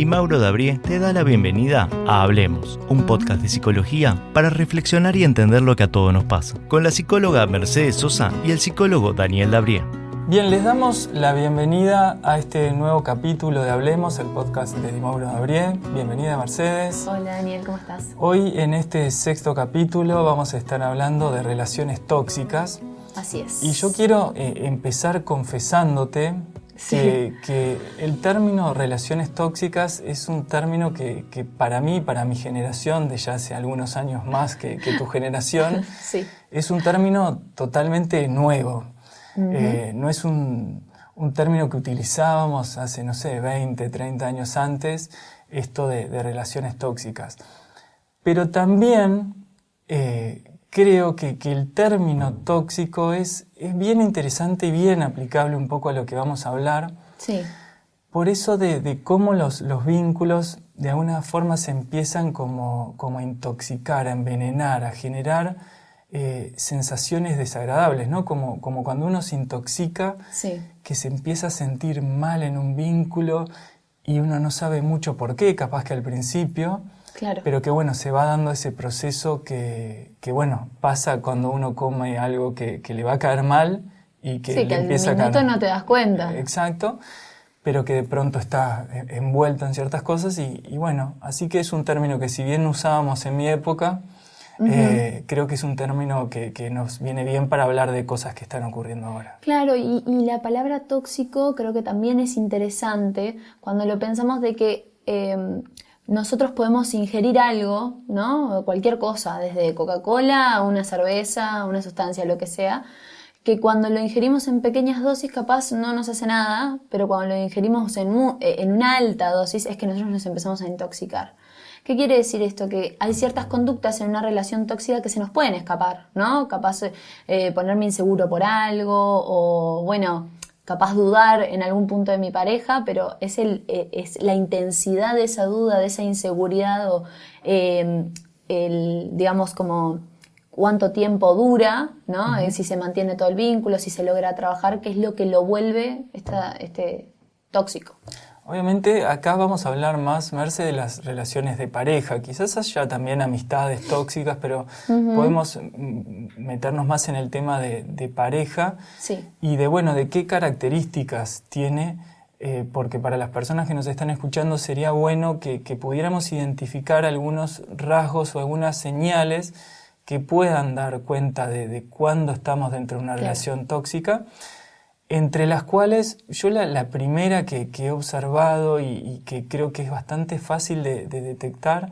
Di Mauro Dabrie te da la bienvenida a Hablemos, un podcast de psicología para reflexionar y entender lo que a todos nos pasa, con la psicóloga Mercedes Sosa y el psicólogo Daniel Dabrie. Bien, les damos la bienvenida a este nuevo capítulo de Hablemos, el podcast de Di Mauro Dabrie. Bienvenida Mercedes. Hola Daniel, ¿cómo estás? Hoy en este sexto capítulo vamos a estar hablando de relaciones tóxicas. Así es. Y yo quiero eh, empezar confesándote que, el término relaciones tóxicas es un término que, para mí, para mi generación, de ya hace algunos años más que, tu generación, es un término totalmente nuevo. Eh, no es un, término que utilizábamos hace, no sé, 20, 30 años antes, esto de, relaciones tóxicas. Pero también eh, creo que, el término tóxico es, es, bien interesante y bien aplicable un poco a lo que vamos a hablar. Sí. Por eso de, cómo los, los, vínculos de alguna forma se empiezan como, como a intoxicar, a envenenar, a generar eh, sensaciones desagradables, ¿no? Como, como cuando uno se intoxica, que se empieza a sentir mal en un vínculo y uno no sabe mucho por qué, capaz que al principio, pero que bueno, se va dando ese proceso que, que bueno, pasa cuando uno come algo que, que, le va a caer mal y que, sí, que empieza al minuto no te das cuenta. Exacto, pero que de pronto está envuelto en ciertas cosas y, y, bueno, así que es un término que si bien usábamos en mi época, eh, creo que es un término que, que, nos viene bien para hablar de cosas que están ocurriendo ahora. Claro, y, y, la palabra tóxico creo que también es interesante cuando lo pensamos de que... Eh, nosotros podemos ingerir algo, ¿no? Cualquier cosa, desde Coca-Cola, una cerveza, una sustancia, lo que sea, que cuando lo ingerimos en pequeñas dosis capaz no nos hace nada, pero cuando lo ingerimos en, eh, en una alta dosis es que nosotros nos empezamos a intoxicar. ¿Qué quiere decir esto? Que hay ciertas conductas en una relación tóxica que se nos pueden escapar, ¿no? Capaz eh, ponerme inseguro por algo o, bueno, capaz dudar en algún punto de mi pareja, pero es, el, eh, es la intensidad de esa duda, de esa inseguridad o em, el, digamos, como cuánto tiempo dura, ¿no? Eh, si se mantiene todo el vínculo, si se logra trabajar, qué es lo que lo vuelve esta, este tóxico. Obviamente acá vamos a hablar más, Merce, de las relaciones de pareja. Quizás haya también amistades tóxicas, pero podemos meternos más en el tema de, pareja. Y de, bueno, de qué características tiene, eh, porque para las personas que nos están escuchando sería bueno que, pudiéramos identificar algunos rasgos o algunas señales que puedan dar cuenta de, de cuándo estamos dentro de una relación tóxica entre las cuales yo la, primera que, he observado y, que creo que es bastante fácil de, detectar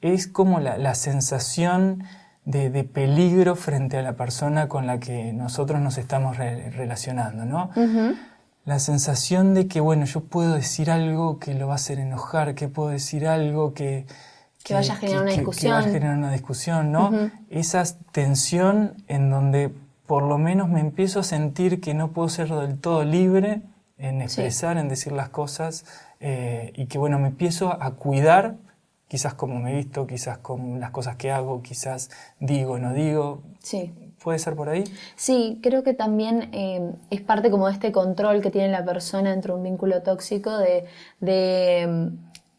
es como la, sensación de, peligro frente a la persona con la que nosotros nos estamos relacionando, ¿no? La sensación de que, bueno, yo puedo decir algo que lo va a hacer enojar, que puedo decir algo que... Que, vaya a generar una discusión. Que, vaya a generar una discusión, ¿no? Esa tensión en donde por lo menos me empiezo a sentir que no puedo ser del todo libre en expresar, en decir las cosas, eh, y que bueno, me empiezo a cuidar, quizás como me he visto, quizás con las cosas que hago, quizás digo, no digo. Sí. ¿Puede ser por ahí? Sí, creo que también eh, es parte como de este control que tiene la persona entre un vínculo tóxico de, de,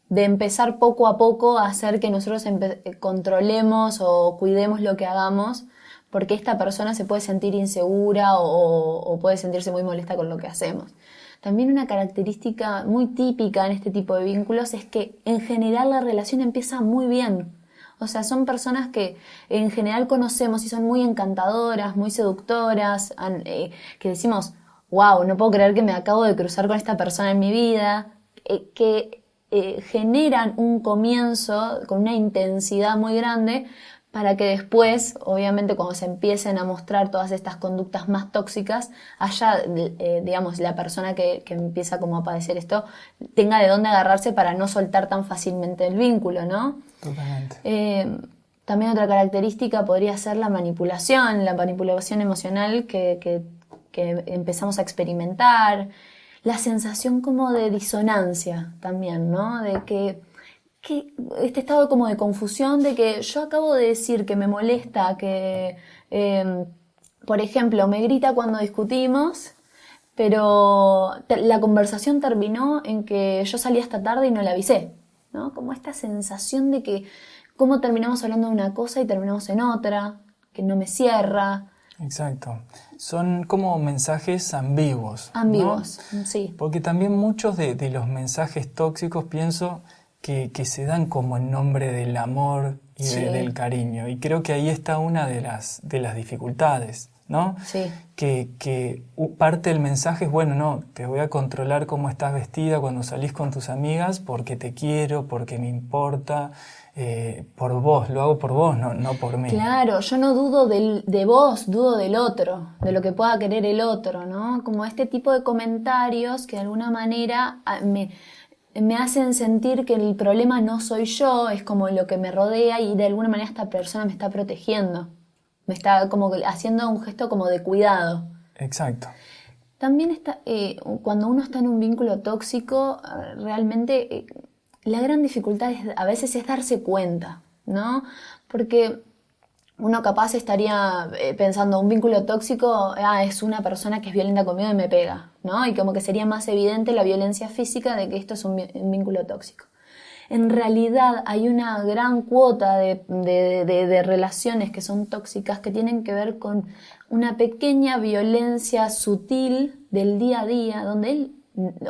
de empezar poco a poco a hacer que nosotros controlemos o cuidemos lo que hagamos porque esta persona se puede sentir insegura o, puede sentirse muy molesta con lo que hacemos. También una característica muy típica en este tipo de vínculos es que en general la relación empieza muy bien. O sea, son personas que en general conocemos y son muy encantadoras, muy seductoras, eh, que decimos, wow, no puedo creer que me acabo de cruzar con esta persona en mi vida, eh, que eh, generan un comienzo con una intensidad muy grande, para que después, obviamente, cuando se empiecen a mostrar todas estas conductas más tóxicas, haya, eh, digamos, la persona que, empieza como a padecer esto, tenga de dónde agarrarse para no soltar tan fácilmente el vínculo, ¿no? Totalmente. Eh, también otra característica podría ser la manipulación, la manipulación emocional que, que empezamos a experimentar, la sensación como de disonancia también, ¿no? De que que este estado como de confusión de que yo acabo de decir que me molesta, que, em, por ejemplo, me grita cuando discutimos, pero la conversación terminó en que yo salí esta tarde y no le avisé, ¿no? Como esta sensación de que cómo terminamos hablando de una cosa y terminamos en otra, que no me cierra. Exacto. Son como mensajes ambiguos. Ambiguos, sí. Porque también muchos de, los mensajes tóxicos pienso que, se dan como en nombre del amor y del cariño. Y creo que ahí está una de las, de las dificultades. ¿no? Sí. Que, que, parte del mensaje es, bueno, no, te voy a controlar cómo estás vestida cuando salís con tus amigas porque te quiero, porque me importa, eh, por vos, lo hago por vos, no, no por mí. Claro, yo no dudo del, de vos, dudo del otro, de lo que pueda querer el otro, ¿no? Como este tipo de comentarios que de alguna manera ah, me, me hacen sentir que el problema no soy yo, es como lo que me rodea y de alguna manera esta persona me está protegiendo. Me está como haciendo un gesto como de cuidado. Exacto. También está, eh, cuando uno está en un vínculo tóxico, realmente eh, la gran dificultad a veces es darse cuenta, ¿no? Porque uno capaz estaría pensando, un vínculo tóxico, ah, es una persona que es violenta conmigo y me pega, ¿no? Y como que sería más evidente la violencia física de que esto es un vínculo tóxico en realidad hay una gran cuota de, relaciones que son tóxicas que tienen que ver con una pequeña violencia sutil del día a día, donde él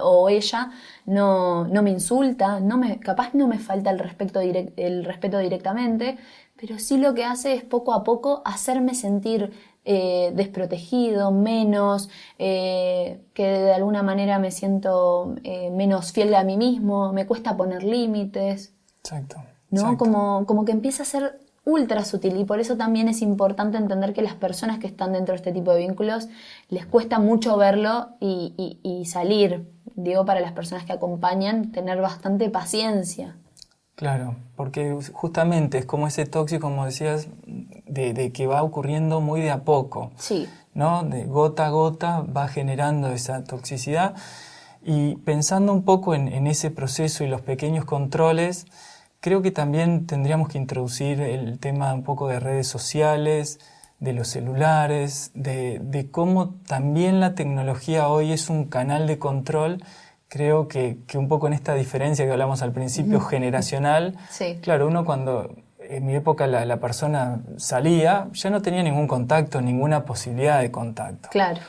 o ella no, me insulta, no me, capaz no me falta el respeto, el respeto directamente, pero sí lo que hace es poco a poco hacerme sentir eh, desprotegido, menos, eh, que de alguna manera me siento eh, menos fiel a mí mismo, me cuesta poner límites. Exacto. ¿no? Como, como que empieza a ser ultra sutil y por eso también es importante entender que las personas que están dentro de este tipo de vínculos les cuesta mucho verlo y, y salir. Digo, para las personas que acompañan, tener bastante paciencia. Claro, porque justamente es como ese tóxico, como decías, de, que va ocurriendo muy de a poco. Sí. ¿No? De gota a gota va generando esa toxicidad. Y pensando un poco en, ese proceso y los pequeños controles, creo que también tendríamos que introducir el tema un poco de redes sociales, de los celulares, de, de cómo también la tecnología hoy es un canal de control creo que, que, un poco en esta diferencia que hablamos al principio generacional, claro, uno cuando en mi época la, la, persona salía, ya no tenía ningún contacto, ninguna posibilidad de contacto. Claro.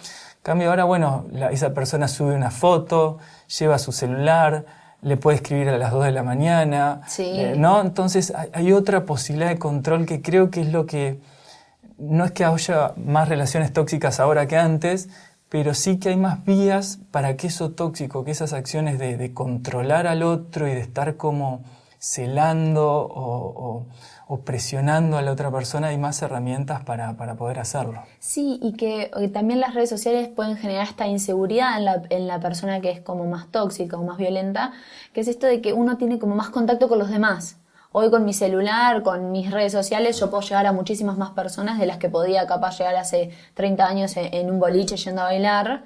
cambio ahora, bueno, esa persona sube una foto, lleva su celular, le puede escribir a las 2 de la mañana, sí. ¿no? Entonces hay, hay, otra posibilidad de control que creo que es lo que, no es que haya más relaciones tóxicas ahora que antes, pero sí que hay más vías para que eso tóxico, que esas acciones de, controlar al otro y de estar como celando o, presionando a la otra persona, hay más herramientas para, poder hacerlo. Sí, y que también las redes sociales pueden generar esta inseguridad en la, en la persona que es como más tóxica o más violenta, que es esto de que uno tiene como más contacto con los demás. Hoy con mi celular, con mis redes sociales, yo puedo llegar a muchísimas más personas de las que podía capaz llegar hace 30 años en, un boliche yendo a bailar.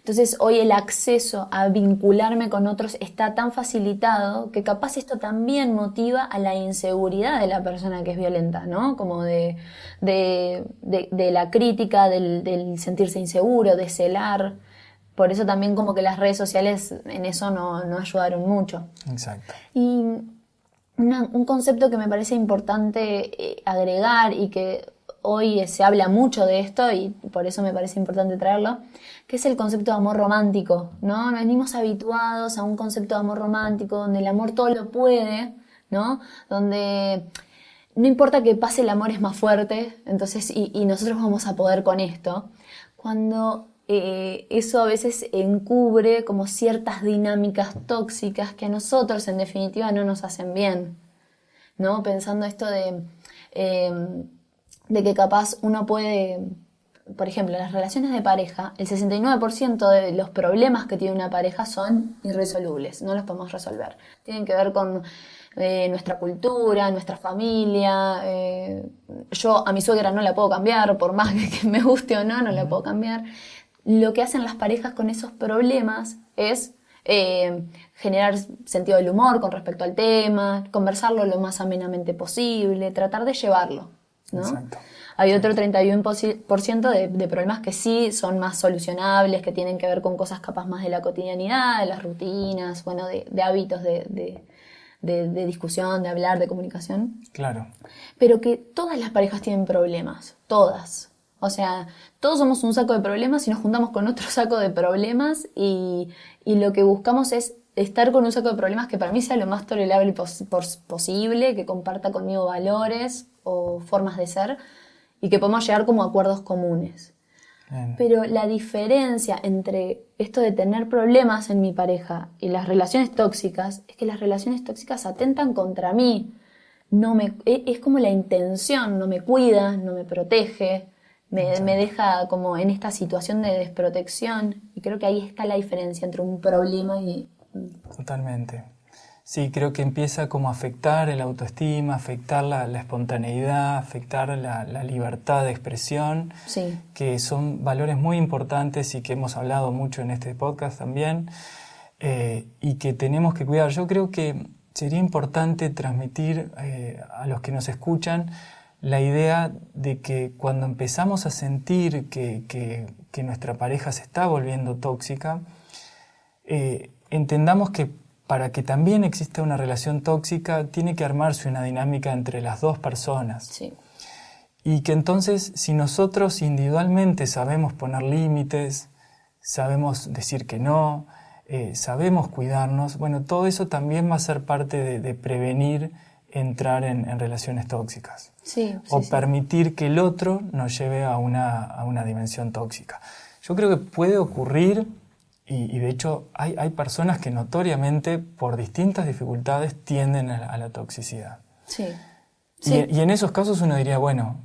Entonces hoy el acceso a vincularme con otros está tan facilitado que capaz esto también motiva a la inseguridad de la persona que es violenta, ¿no? Como de, de, de, la crítica, del, del, sentirse inseguro, de celar. Por eso también como que las redes sociales en eso no, no ayudaron mucho. Exacto. Y un concepto que me parece importante eh, agregar y que hoy se habla mucho de esto y por eso me parece importante traerlo, que es el concepto de amor romántico, ¿no? venimos habituados a un concepto de amor romántico donde el amor todo lo puede, ¿no? Donde no importa que pase el amor es más fuerte, entonces, y, nosotros vamos a poder con esto. Cuando eh, eso a veces encubre como ciertas dinámicas tóxicas que a nosotros en definitiva no nos hacen bien. ¿no? Pensando esto de, em, de que capaz uno puede, por ejemplo, en las relaciones de pareja, el 69% de los problemas que tiene una pareja son irresolubles, no los podemos resolver. Tienen que ver con eh, nuestra cultura, nuestra familia. Eh, yo a mi suegra no la puedo cambiar, por más que me guste o no, no la puedo cambiar lo que hacen las parejas con esos problemas es eh, generar sentido del humor con respecto al tema, conversarlo lo más amenamente posible, tratar de llevarlo. ¿No? Hay otro 31% de, de problemas que sí son más solucionables, que tienen que ver con cosas capaz más de la cotidianidad, de las rutinas, bueno, de, hábitos de, de, discusión, de hablar, de comunicación. Claro. Pero que todas las parejas tienen problemas, todas. O sea, todos somos un saco de problemas y nos juntamos con otro saco de problemas y, y lo que buscamos es estar con un saco de problemas que para mí sea lo más tolerable posible, que comparta conmigo valores o formas de ser y que podamos llegar como acuerdos comunes. Pero la diferencia entre esto de tener problemas en mi pareja y las relaciones tóxicas es que las relaciones tóxicas atentan contra mí. No me, e, es como la intención, no me cuida, no me protege, me, me, deja como en esta situación de desprotección. Y creo que ahí está la diferencia entre un problema y... Totalmente. Sí, creo que empieza como a afectar el autoestima, afectar la, espontaneidad, afectar la, libertad de expresión, que son valores muy importantes y que hemos hablado mucho en este podcast también, eh, y que tenemos que cuidar. Yo creo que sería importante transmitir eh, a los que nos escuchan la idea de que cuando empezamos a sentir que, nuestra pareja se está volviendo tóxica, eh, entendamos que para que también exista una relación tóxica, tiene que armarse una dinámica entre las dos personas. Sí. Y que entonces, si nosotros individualmente sabemos poner límites, sabemos decir que no, eh, sabemos cuidarnos, bueno, todo eso también va a ser parte de, prevenir entrar en, relaciones tóxicas. Sí, o permitir que el otro nos lleve a una, a una dimensión tóxica. Yo creo que puede ocurrir y, de hecho hay, personas que notoriamente por distintas dificultades tienden a, la toxicidad. Sí. Y, en esos casos uno diría, bueno,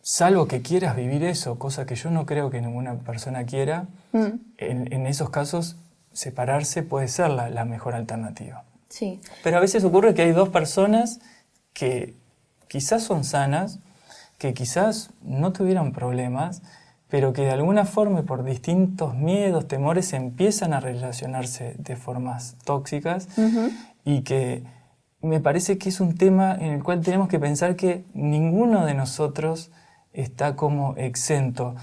salvo que quieras vivir eso, cosa que yo no creo que ninguna persona quiera, mm. en, esos casos separarse puede ser la, la, mejor alternativa. Sí. Pero a veces ocurre que hay dos personas que quizás son sanas, que quizás no tuvieran problemas, pero que de alguna forma por distintos miedos, temores, empiezan a relacionarse de formas tóxicas y que me parece que es un tema en el cual tenemos que pensar que ninguno de nosotros está como exento,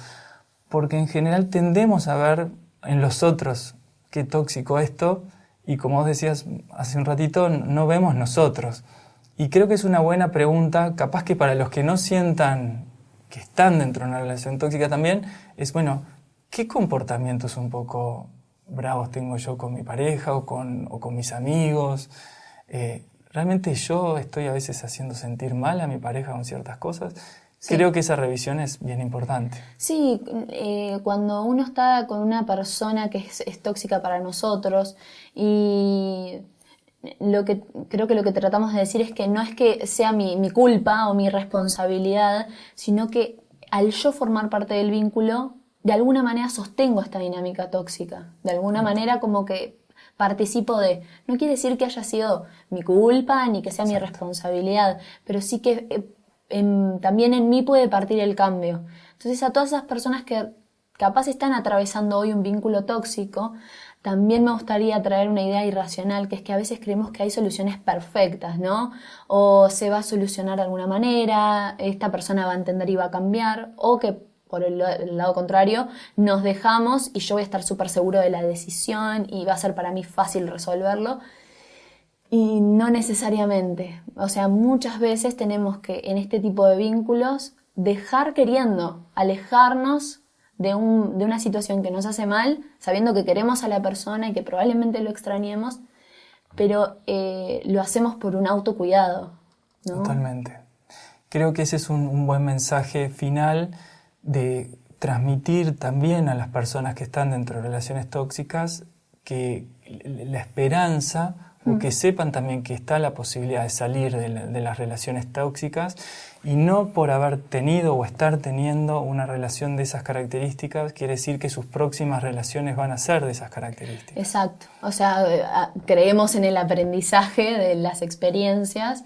porque en general tendemos a ver en los otros qué tóxico esto y como vos decías hace un ratito, no vemos nosotros. Y creo que es una buena pregunta, capaz que para los que no sientan que están dentro de una relación tóxica también, es, bueno, ¿qué comportamientos un poco bravos tengo yo con mi pareja o con, o con mis amigos? Eh, ¿Realmente yo estoy a veces haciendo sentir mal a mi pareja con ciertas cosas? Creo que esa revisión es bien importante. Sí, eh, cuando uno está con una persona que es, tóxica para nosotros y lo que creo que lo que tratamos de decir es que no es que sea mi, mi, culpa o mi responsabilidad, sino que al yo formar parte del vínculo, de alguna manera sostengo esta dinámica tóxica. De alguna manera como que participo de. No quiere decir que haya sido mi culpa ni que sea mi responsabilidad, pero sí que eh, también en mí puede partir el cambio. Entonces a todas esas personas que capaz están atravesando hoy un vínculo tóxico, también me gustaría traer una idea irracional, que es que a veces creemos que hay soluciones perfectas, ¿no? O se va a solucionar de alguna manera, esta persona va a entender y va a cambiar, o que por el, lado contrario, nos dejamos y yo voy a estar súper seguro de la decisión y va a ser para mí fácil resolverlo. Y no necesariamente. O sea, muchas veces tenemos que en este tipo de vínculos dejar queriendo, alejarnos de, un, de una situación que nos hace mal, sabiendo que queremos a la persona y que probablemente lo extrañemos, pero eh, lo hacemos por un autocuidado. Totalmente. Creo que ese es un, buen mensaje final de transmitir también a las personas que están dentro de relaciones tóxicas que la esperanza o que sepan también que está la posibilidad de salir de, de, las relaciones tóxicas y no por haber tenido o estar teniendo una relación de esas características quiere decir que sus próximas relaciones van a ser de esas características. Exacto, o sea, creemos en el aprendizaje de las experiencias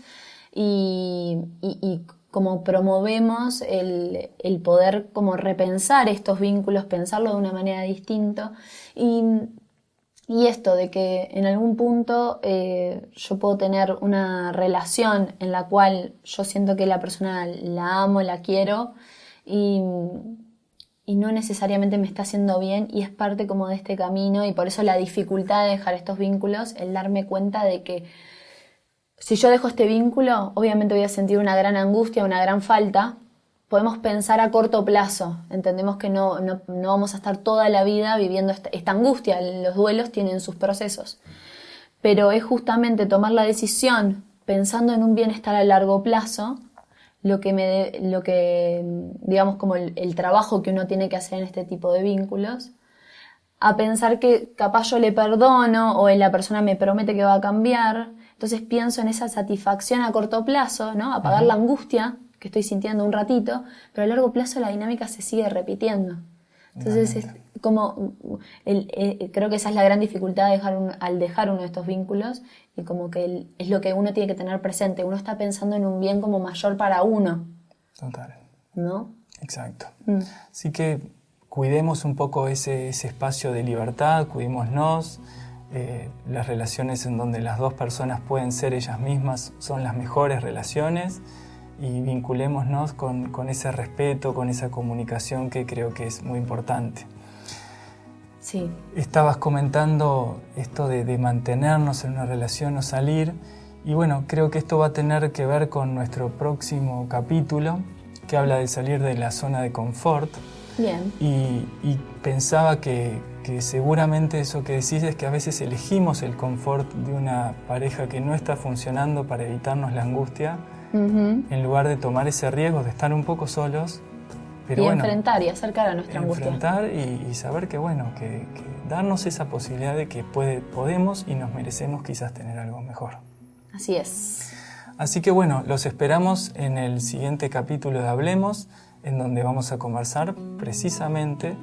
y, y, como promovemos el, el, poder como repensar estos vínculos, pensarlo de una manera distinta y y esto de que en algún punto eh, yo puedo tener una relación en la cual yo siento que la persona la amo, la quiero, y, y no necesariamente me está haciendo bien y es parte como de este camino y por eso la dificultad de dejar estos vínculos, el darme cuenta de que si yo dejo este vínculo, obviamente voy a sentir una gran angustia, una gran falta. Podemos pensar a corto plazo, entendemos que no, no, no vamos a estar toda la vida viviendo esta, esta angustia, los duelos tienen sus procesos, pero es justamente tomar la decisión pensando en un bienestar a largo plazo lo que me lo que digamos como el, el, trabajo que uno tiene que hacer en este tipo de vínculos a pensar que capaz yo le perdono o la persona me promete que va a cambiar. Entonces pienso en esa satisfacción a corto plazo, ¿no? Apagar la angustia que estoy sintiendo un ratito, pero a largo plazo la dinámica se sigue repitiendo. Entonces, es como, el, creo que esa es la gran dificultad de dejar al dejar uno de estos vínculos y como que es lo que uno tiene que tener presente. Uno está pensando en un bien como mayor para uno. Total. ¿No? Exacto. Mm. Así que cuidemos un poco ese, ese espacio de libertad, cuidémonos eh, las relaciones en donde las dos personas pueden ser ellas mismas son las mejores relaciones y vinculémonos con, con ese respeto, con esa comunicación que creo que es muy importante. Sí. Estabas comentando esto de, de, mantenernos en una relación o salir, y bueno, creo que esto va a tener que ver con nuestro próximo capítulo, que habla de salir de la zona de confort. Bien. Y, y pensaba que, que seguramente eso que decís es que a veces elegimos el confort de una pareja que no está funcionando para evitarnos la angustia, en lugar de tomar ese riesgo de estar un poco solos. Pero y bueno, enfrentar y acercar a nuestra enfrentar angustia. Y, y, saber que, bueno, que, que, darnos esa posibilidad de que puede, podemos y nos merecemos quizás tener algo mejor. Así es. Así que bueno, los esperamos en el siguiente capítulo de Hablemos, en donde vamos a conversar precisamente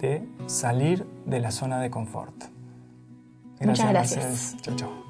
de salir de la zona de confort. Gracias, Muchas gracias. Chao, chao.